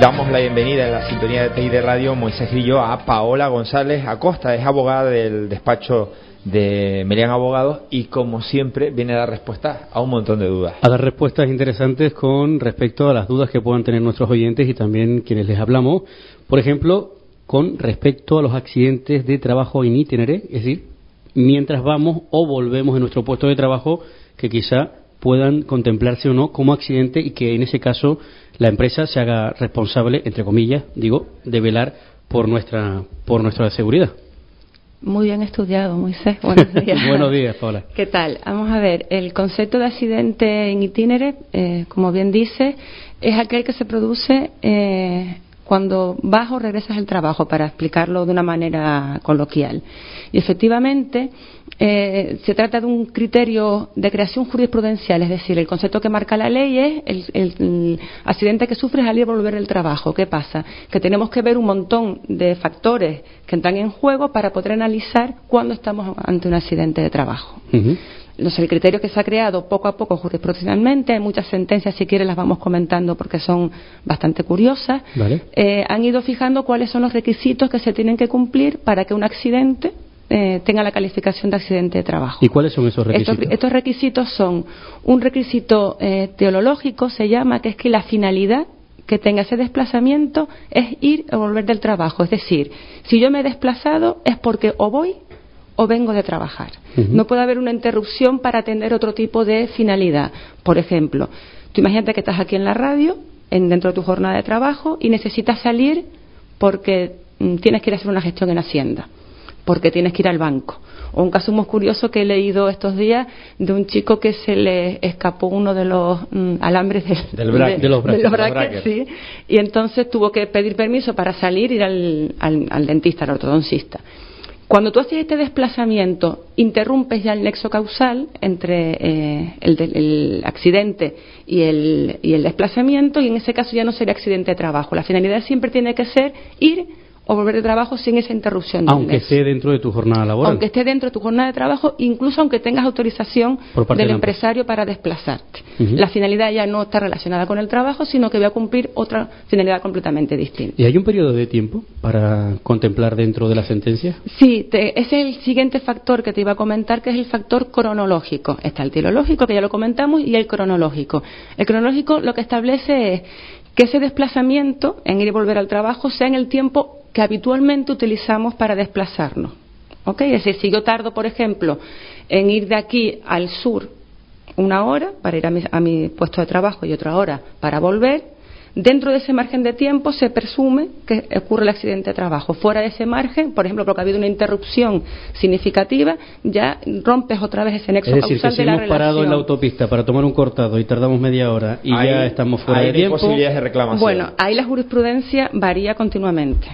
Damos la bienvenida en la sintonía de TI de Radio Moisés Grillo a Paola González Acosta, es abogada del despacho de Melian Abogados y como siempre viene a dar respuesta a un montón de dudas. A dar respuestas interesantes con respecto a las dudas que puedan tener nuestros oyentes y también quienes les hablamos. Por ejemplo, con respecto a los accidentes de trabajo in itinere, es decir, mientras vamos o volvemos de nuestro puesto de trabajo que quizá puedan contemplarse o no como accidente y que en ese caso la empresa se haga responsable, entre comillas, digo, de velar por nuestra, por nuestra seguridad. Muy bien estudiado, Moisés. Buenos días. Buenos días, Paula. ¿Qué tal? Vamos a ver, el concepto de accidente en itinere, eh, como bien dice, es aquel que se produce eh, cuando vas o regresas al trabajo, para explicarlo de una manera coloquial. Y efectivamente, eh, se trata de un criterio de creación jurisprudencial, es decir, el concepto que marca la ley es el, accidente que sufres al ir a volver del trabajo. ¿Qué pasa? Que tenemos que ver un montón de factores que entran en juego para poder analizar cuándo estamos ante un accidente de trabajo sé, el criterio que se ha creado poco a poco jurisprudencialmente, hay muchas sentencias, si quiere las vamos comentando porque son bastante curiosas, eh, han ido fijando cuáles son los requisitos que se tienen que cumplir para que un accidente eh, tenga la calificación de accidente de trabajo. ¿Y cuáles son esos requisitos? Estos, requisitos son un requisito eh, teológico, se llama, que es que la finalidad que tenga ese desplazamiento es ir o volver del trabajo. Es decir, si yo me he desplazado es porque o voy o vengo de trabajar. No puede haber una interrupción para atender otro tipo de finalidad. Por ejemplo, tú imagínate que estás aquí en la radio, en, dentro de tu jornada de trabajo, y necesitas salir porque mm, tienes que ir a hacer una gestión en Hacienda, porque tienes que ir al banco. O un caso muy curioso que he leído estos días de un chico que se le escapó uno de los mm, alambres del, de, los brackets, y entonces tuvo que pedir permiso para salir y ir al, al dentista, al ortodoncista. Cuando tú haces este desplazamiento, interrumpes ya el nexo causal entre eh, el, accidente y el, y el desplazamiento y en ese caso ya no sería accidente de trabajo. La finalidad siempre tiene que ser ir o volver de trabajo sin esa interrupción. Aunque esté dentro de tu jornada laboral. Aunque esté dentro de tu jornada de trabajo, incluso aunque tengas autorización del empresario para desplazarte. La finalidad ya no está relacionada con el trabajo, sino que va a cumplir otra finalidad completamente distinta. ¿Y hay un periodo de tiempo para contemplar dentro de la sentencia? Sí, es el siguiente factor que te iba a comentar, que es el factor cronológico. Está el teológico, que ya lo comentamos, y el cronológico. El cronológico lo que establece es que ese desplazamiento en ir y volver al trabajo sea en el tiempo que habitualmente utilizamos para desplazarnos. ¿Ok? Es decir, si yo tardo, por ejemplo, en ir de aquí al sur una hora para ir a mi, a mi puesto de trabajo y otra hora para volver, Dentro de ese margen de tiempo se presume que ocurre el accidente de trabajo. Fuera de ese margen, por ejemplo, porque ha habido una interrupción significativa, ya rompes otra vez ese nexo es decir, causal que si hemos parado en la autopista para tomar un cortado y tardamos media hora y ya estamos fuera de tiempo. posibilidades de reclamación. Bueno, ahí la jurisprudencia varía continuamente.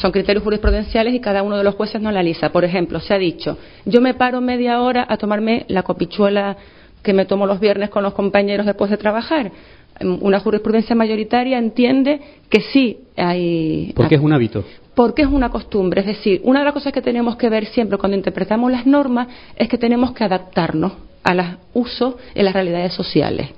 Son criterios jurisprudenciales y cada uno de los jueces no analiza. Por ejemplo, se ha dicho, yo me paro media hora a tomarme la copichuela que me tomo los viernes con los compañeros después de trabajar una jurisprudencia mayoritaria entiende que sí hay. Porque es un hábito. Porque es una costumbre. Es decir, una de las cosas que tenemos que ver siempre cuando interpretamos las normas es que tenemos que adaptarnos a los usos en las realidades sociales.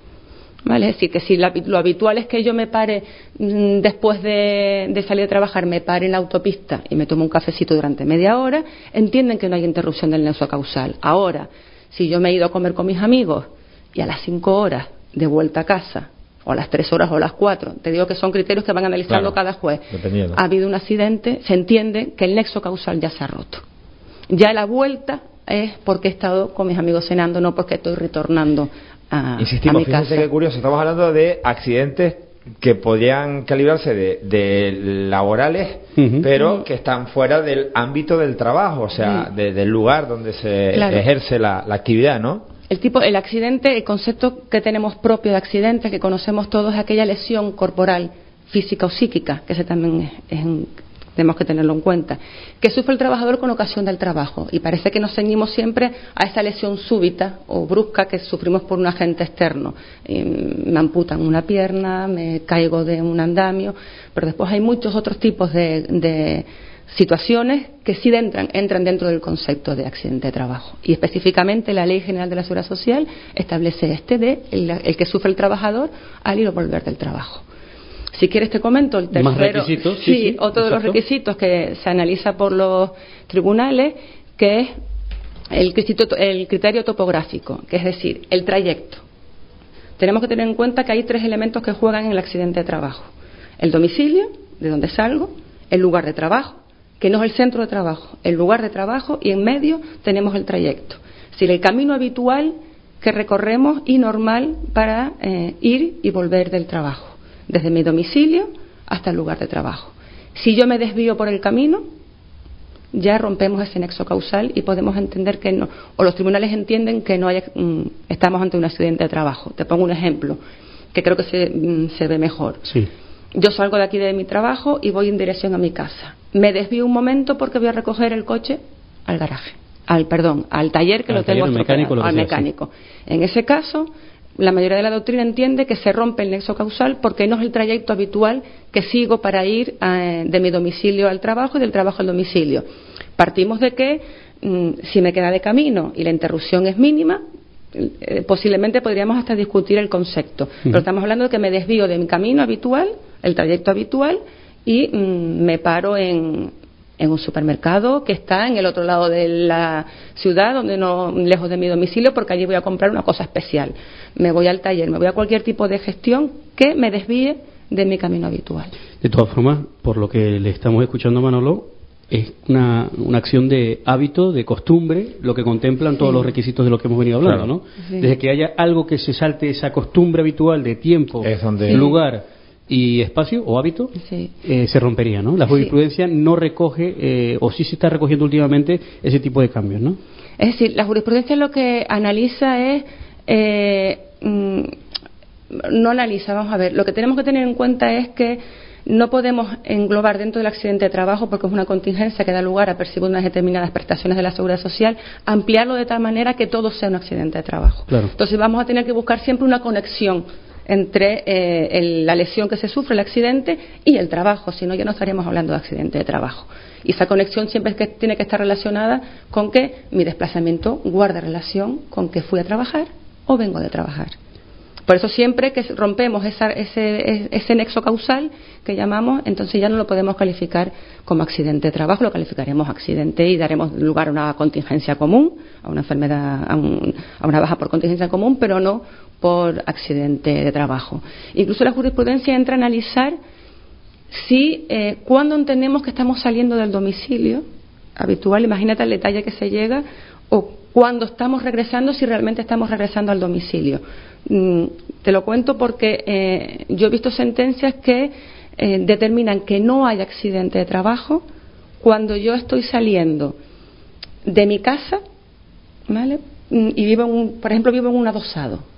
¿Vale? Es decir, que si lo habitual es que yo me pare mm, después de, de, salir a trabajar, me pare en la autopista y me tomo un cafecito durante media hora, entienden que no hay interrupción del nexo causal. Ahora, si yo me he ido a comer con mis amigos y a las cinco horas de vuelta a casa o las tres horas o las cuatro. Te digo que son criterios que van analizando cada juez. Ha habido un accidente, se entiende que el nexo causal ya se ha roto. Ya la vuelta es porque he estado con mis amigos cenando, no porque estoy retornando a, Insistimos, a mi casa. que curioso, estamos hablando de accidentes que podrían calibrarse de, laborales, pero que están fuera del ámbito del trabajo, o sea, del lugar donde se ejerce la, actividad, ¿no? El tipo, el accidente, el concepto que tenemos propio de accidente, que conocemos todos, es aquella lesión corporal, física o psíquica, que ese también es, tenemos que tenerlo en cuenta, que sufre el trabajador con ocasión del trabajo. Y parece que nos ceñimos siempre a esa lesión súbita o brusca que sufrimos por un agente externo. me amputan una pierna, me caigo de un andamio, pero después hay muchos otros tipos de, situaciones que sí entran, entran dentro del concepto de accidente de trabajo. Y específicamente la Ley General de la Seguridad Social establece este de el que sufre el trabajador al ir o volver del trabajo. Si quieres te comento el tercero. Más requisitos. Sí, otro de los requisitos que se analiza por los tribunales, que es el, el criterio topográfico, que es decir, el trayecto. Tenemos que tener en cuenta que hay tres elementos que juegan en el accidente de trabajo. El domicilio, de donde salgo, el lugar de trabajo, que no es el centro de trabajo, el lugar de trabajo y en medio tenemos el trayecto. Es decir, el camino habitual que recorremos y normal para eh, ir y volver del trabajo desde mi domicilio hasta el lugar de trabajo. Si yo me desvío por el camino, ya rompemos ese nexo causal y podemos entender que no, o los tribunales entienden que no hay, mm, estamos ante un accidente de trabajo. Te pongo un ejemplo que creo que se, mm, se ve mejor. Sí. Yo salgo de aquí de mi trabajo y voy en dirección a mi casa. Me desvío un momento porque voy a recoger el coche al garaje, al perdón, al taller que lo tengo mecánico, al mecánico. En ese caso, la mayoría de la doctrina entiende que se rompe el nexo causal porque no es el trayecto habitual que sigo para ir eh, de mi domicilio al trabajo y del trabajo al domicilio. Partimos de que mm, si me queda de camino y la interrupción es mínima, eh, posiblemente podríamos hasta discutir el concepto. Pero estamos hablando de que me desvío de mi camino habitual, el trayecto habitual, y mm, me paro en, en un supermercado que está en el otro lado de la ciudad, donde no lejos de mi domicilio, porque allí voy a comprar una cosa especial. Me voy al taller, me voy a cualquier tipo de gestión que me desvíe de mi camino habitual. De todas formas, por lo que le estamos escuchando a Manolo, es una, una acción de hábito, de costumbre, lo que contemplan todos los requisitos de lo que hemos venido hablando, ¿no? Desde que haya algo que se salte esa costumbre habitual de tiempo, lugar, y espacio o hábito eh, se rompería, ¿no? La jurisprudencia no recoge, eh, o sí se está recogiendo últimamente, ese tipo de cambios, ¿no? Es decir, la jurisprudencia lo que analiza es. Eh, mm, no analiza, vamos a ver. Lo que tenemos que tener en cuenta es que no podemos englobar dentro del accidente de trabajo, porque es una contingencia que da lugar a percibir unas determinadas prestaciones de la seguridad social, ampliarlo de tal manera que todo sea un accidente de trabajo. Entonces vamos a tener que buscar siempre una conexión entre eh, la lesión que se sufre, el accidente, y el trabajo, si no ya no estaríamos hablando de accidente de trabajo. Y esa conexión siempre es que tiene que estar relacionada con que mi desplazamiento guarda relación con que fui a trabajar o vengo de trabajar. Por eso siempre que rompemos ese, ese, nexo causal que llamamos, entonces ya no lo podemos calificar como accidente de trabajo, lo calificaremos accidente y daremos lugar a una contingencia común, a una enfermedad, a, a una baja por contingencia común, pero no por accidente de trabajo. Incluso la jurisprudencia entra a analizar si eh, cuando entendemos que estamos saliendo del domicilio habitual, imagínate el detalle que se llega, o cuando estamos regresando, si realmente estamos regresando al domicilio. Mm, te lo cuento porque eh, yo he visto sentencias que eh, determinan que no hay accidente de trabajo cuando yo estoy saliendo de mi casa, ¿vale? Mm, y vivo, en un, por ejemplo, vivo en un adosado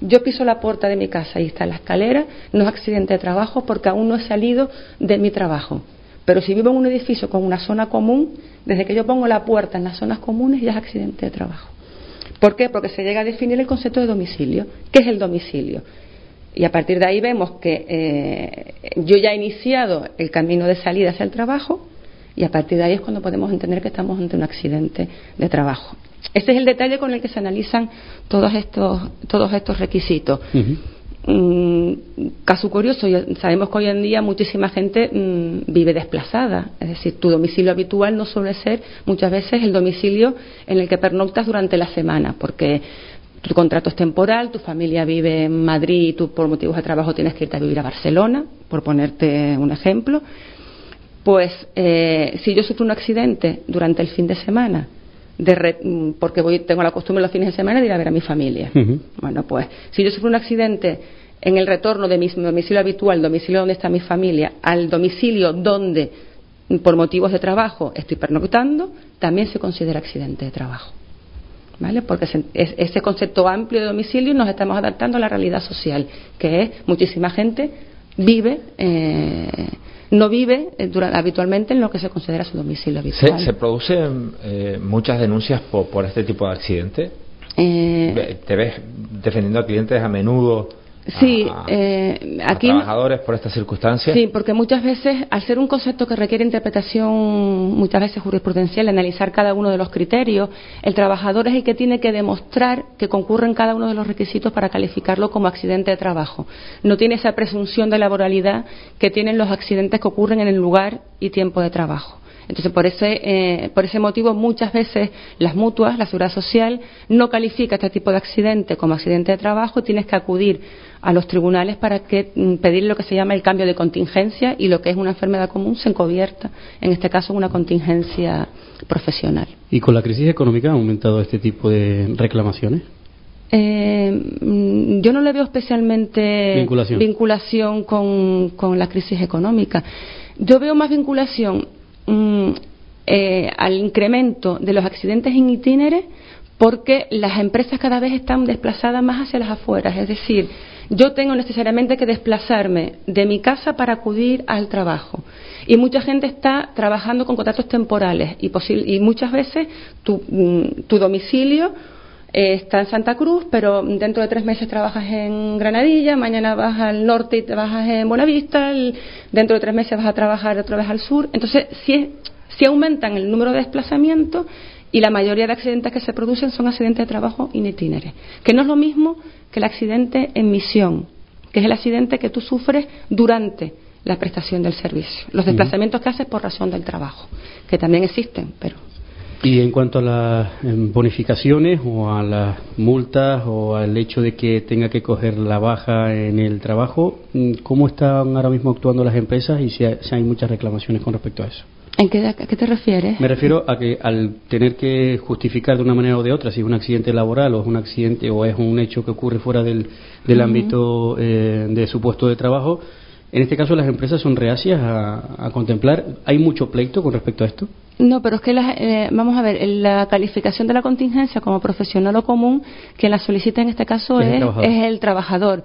yo piso la puerta de mi casa y está la escalera, no es accidente de trabajo porque aún no he salido de mi trabajo. Pero si vivo en un edificio con una zona común, desde que yo pongo la puerta en las zonas comunes ya es accidente de trabajo. ¿Por qué? Porque se llega a definir el concepto de domicilio. ¿Qué es el domicilio? Y a partir de ahí vemos que eh, yo ya he iniciado el camino de salida hacia el trabajo y a partir de ahí es cuando podemos entender que estamos ante un accidente de trabajo. Ese es el detalle con el que se analizan todos estos, todos estos requisitos. Caso curioso, sabemos que hoy en día muchísima gente mm, vive desplazada, es decir, tu domicilio habitual no suele ser muchas veces el domicilio en el que pernoctas durante la semana, porque tu contrato es temporal, tu familia vive en Madrid y tú por motivos de trabajo tienes que irte a vivir a Barcelona, por ponerte un ejemplo. Pues eh, si yo sufro un accidente durante el fin de semana de porque voy, tengo la costumbre los fines de semana de ir a ver a mi familia. Bueno, pues si yo sufro un accidente en el retorno de mi domicilio habitual, domicilio donde está mi familia, al domicilio donde por motivos de trabajo estoy pernoctando, también se considera accidente de trabajo. ¿Vale? Porque ese concepto amplio de domicilio nos estamos adaptando a la realidad social, que es muchísima gente vive, eh, no vive eh, habitualmente en lo que se considera su domicilio habitual. ¿Se, producen eh, muchas denuncias por, este tipo de accidente? ¿Te ves defendiendo a clientes a menudo Sí, eh, aquí. trabajadores por estas circunstancias. Sí, porque muchas veces, al ser un concepto que requiere interpretación, muchas veces jurisprudencial, analizar cada uno de los criterios, el trabajador es el que tiene que demostrar que concurren cada uno de los requisitos para calificarlo como accidente de trabajo. No tiene esa presunción de laboralidad que tienen los accidentes que ocurren en el lugar y tiempo de trabajo. Entonces, por ese, eh, por ese motivo, muchas veces las mutuas, la seguridad social, no califica este tipo de accidente como accidente de trabajo y tienes que acudir a los tribunales para que mm, pedir lo que se llama el cambio de contingencia y lo que es una enfermedad común se encubierta, en este caso, una contingencia profesional. ¿Y con la crisis económica ha aumentado este tipo de reclamaciones? Eh, mm, yo no le veo especialmente vinculación, con, con, la crisis económica. Yo veo más vinculación mm, eh, al incremento de los accidentes en itinere porque las empresas cada vez están desplazadas más hacia las afueras. Es decir, yo tengo necesariamente que desplazarme de mi casa para acudir al trabajo. Y mucha gente está trabajando con contratos temporales y, y muchas veces tu, mm, domicilio eh, está en Santa Cruz, pero dentro de tres meses trabajas en Granadilla, mañana vas al norte y trabajas en Buenavista, dentro de tres meses vas a trabajar otra vez al sur. Entonces, si, si aumentan el número de desplazamientos y la mayoría de accidentes que se producen son accidentes de trabajo in itinere, que no es lo mismo que el accidente en misión, que es el accidente que tú sufres durante la prestación del servicio, los desplazamientos que haces por razón del trabajo, que también existen, pero y en cuanto a las em, bonificaciones o a las multas o al hecho de que tenga que coger la baja en el trabajo, mm, ¿cómo están ahora mismo actuando las empresas y si hay muchas reclamaciones con respecto a eso? ¿En qué, ¿A qué te refieres? Me refiero a que al tener que justificar de una manera o de otra si es un accidente laboral o es un accidente o es un hecho que ocurre fuera del, del ámbito eh, de su puesto de trabajo, en este caso las empresas son reacias a, contemplar. ¿Hay mucho pleito con respecto a esto? No, pero es que eh, vamos a ver, la calificación de la contingencia como profesional o común, quien la solicita en este caso es, es el trabajador.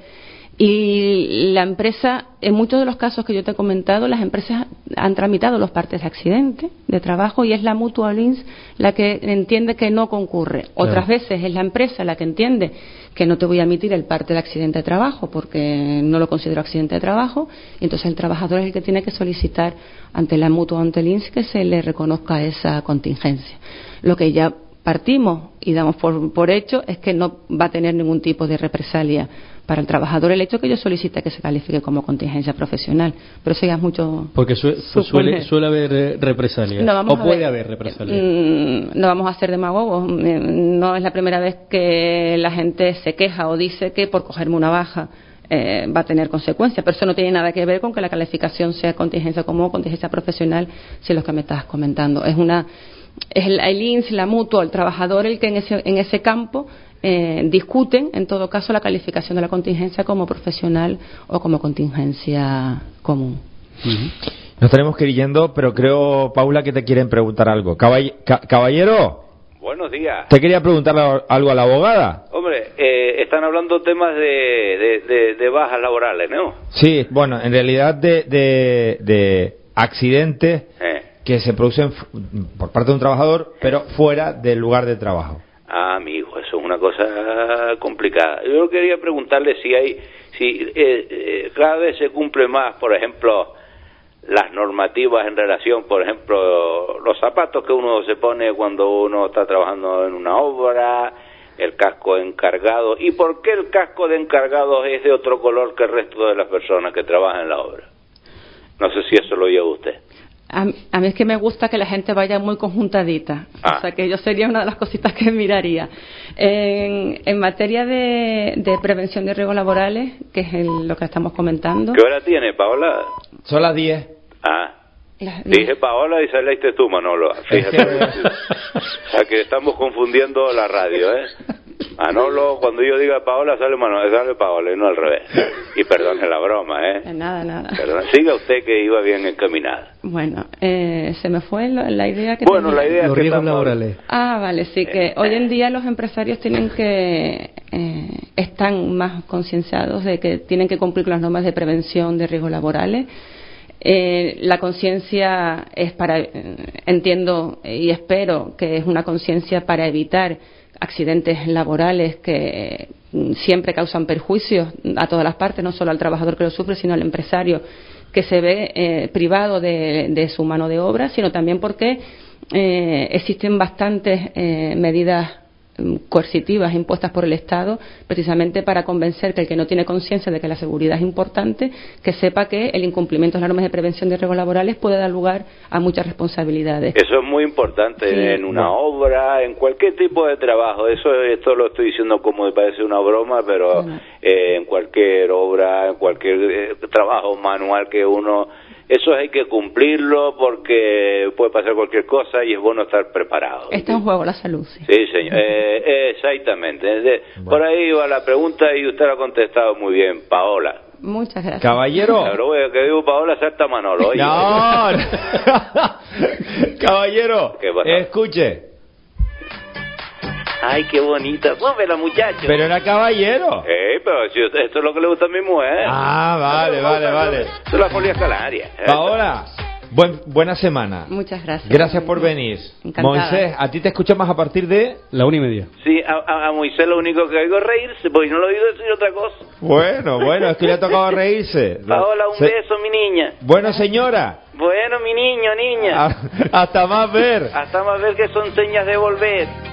Y la empresa, en muchos de los casos que yo te he comentado, las empresas han tramitado los partes de accidente de trabajo y es la Mutual Lins la que entiende que no concurre. Otras veces es la empresa la que entiende que no te voy a emitir el parte de accidente de trabajo porque no lo considero accidente de trabajo y entonces el trabajador es el que tiene que solicitar ante la Mutual ante el INS que se le reconozca esa contingencia. Lo que ya partimos y damos por hecho es que no va a tener ningún tipo de represalia para el trabajador el hecho que yo solicite que se califique como contingencia profesional. Pero eso ya es mucho. Porque suele, suele haber eh, represalias. o puede haber represalias. Mm, no vamos a hacer demagogos. Mm, no es la primera vez que la gente se queja o dice que por cogerme una baja. Eh, va a tener consecuencias, pero eso no tiene nada que ver con que la calificación sea contingencia común o contingencia profesional, si es lo que me estás comentando. Es una es el, el INS, la mutua, el trabajador el que en ese, en ese campo eh, discuten, en todo caso, la calificación de la contingencia como profesional o como contingencia común. Nos tenemos que ir yendo, pero creo, Paula, que te quieren preguntar algo. caballero. Buenos días. ¿Te quería preguntar algo a la abogada? Hombre, eh, están hablando temas de, de, bajas laborales, ¿no? Sí, bueno, en realidad de, de accidentes eh. que se producen por parte de un trabajador, pero fuera del lugar de trabajo. Ah, amigo, eso es una cosa complicada. Yo quería preguntarle si hay, si eh, eh, cada vez se cumple más, por ejemplo, las normativas en relación, por ejemplo, los zapatos que uno se pone cuando uno está trabajando en una obra, el casco encargado. ¿Y por qué el casco de encargado es de otro color que el resto de las personas que trabajan en la obra? No sé si eso lo oye usted. A, mí es que me gusta que la gente vaya muy conjuntadita. O ah. sea, que yo sería una de las cositas que miraría. En, materia de, prevención de riesgos laborales, que es lo que estamos comentando. ¿Qué hora tiene, Paola? Son las 10. Ah, Dije Paola y saliste tú, Manolo. Fíjate. o sea que estamos confundiendo la radio, ¿eh? Manolo, cuando yo diga Paola, sale Manolo, sale Paola y no al revés. Y perdone la broma, ¿eh? Nada, nada. Siga usted que iba bien encaminada. Bueno, eh, se me fue la, idea que Bueno, la idea los riesgos laborales. Ah, vale, sí, que eh, hoy en día los empresarios tienen que... Eh, están más concienciados de que tienen que cumplir con las normas de prevención de riesgos laborales eh, la conciencia es para, entiendo y espero que es una conciencia para evitar accidentes laborales que siempre causan perjuicios a todas las partes, no solo al trabajador que lo sufre, sino al empresario que se ve eh, privado de, su mano de obra, sino también porque eh, existen bastantes medidas Mm, coercitivas impuestas por el Estado precisamente para convencer que el que no tiene conciencia de que la seguridad es importante, que sepa que el incumplimiento de las normas de prevención de riesgos laborales puede dar lugar a muchas responsabilidades. Eso es muy importante en una obra, en cualquier tipo de trabajo. Eso esto lo estoy diciendo como me parece una broma, pero eh, en cualquier obra, en cualquier eh, trabajo manual que uno eso hay que cumplirlo porque puede pasar cualquier cosa y es bueno estar preparado. Está en juego la salud. Sí, señor. Eh, exactamente. Por ahí va la pregunta y usted la ha contestado muy bien, Paola. Muchas gracias. Caballero. Claro, que digo Paola Salta Manolo. No. Caballero. Escuche. Ay, qué bonita. la muchacha. Pero era caballero. Eh, pero si esto es lo que le gusta a mi mujer. Ah, vale, vale, vale. Esto es la folia escalaria. Ahora, buen, buena semana. Muchas gracias. Gracias por venir. Moisés, ¿a ti te escuchamos a partir de la una y media? Sí, a, Moisés lo único que oigo es reírse, porque no lo he oído decir otra cosa. Bueno, bueno, es que le ha tocado reírse. Paola, un beso, mi niña. Bueno, señora. Bueno, mi niño, niña. Ah, hasta más ver. Hasta más ver que son señas de volver.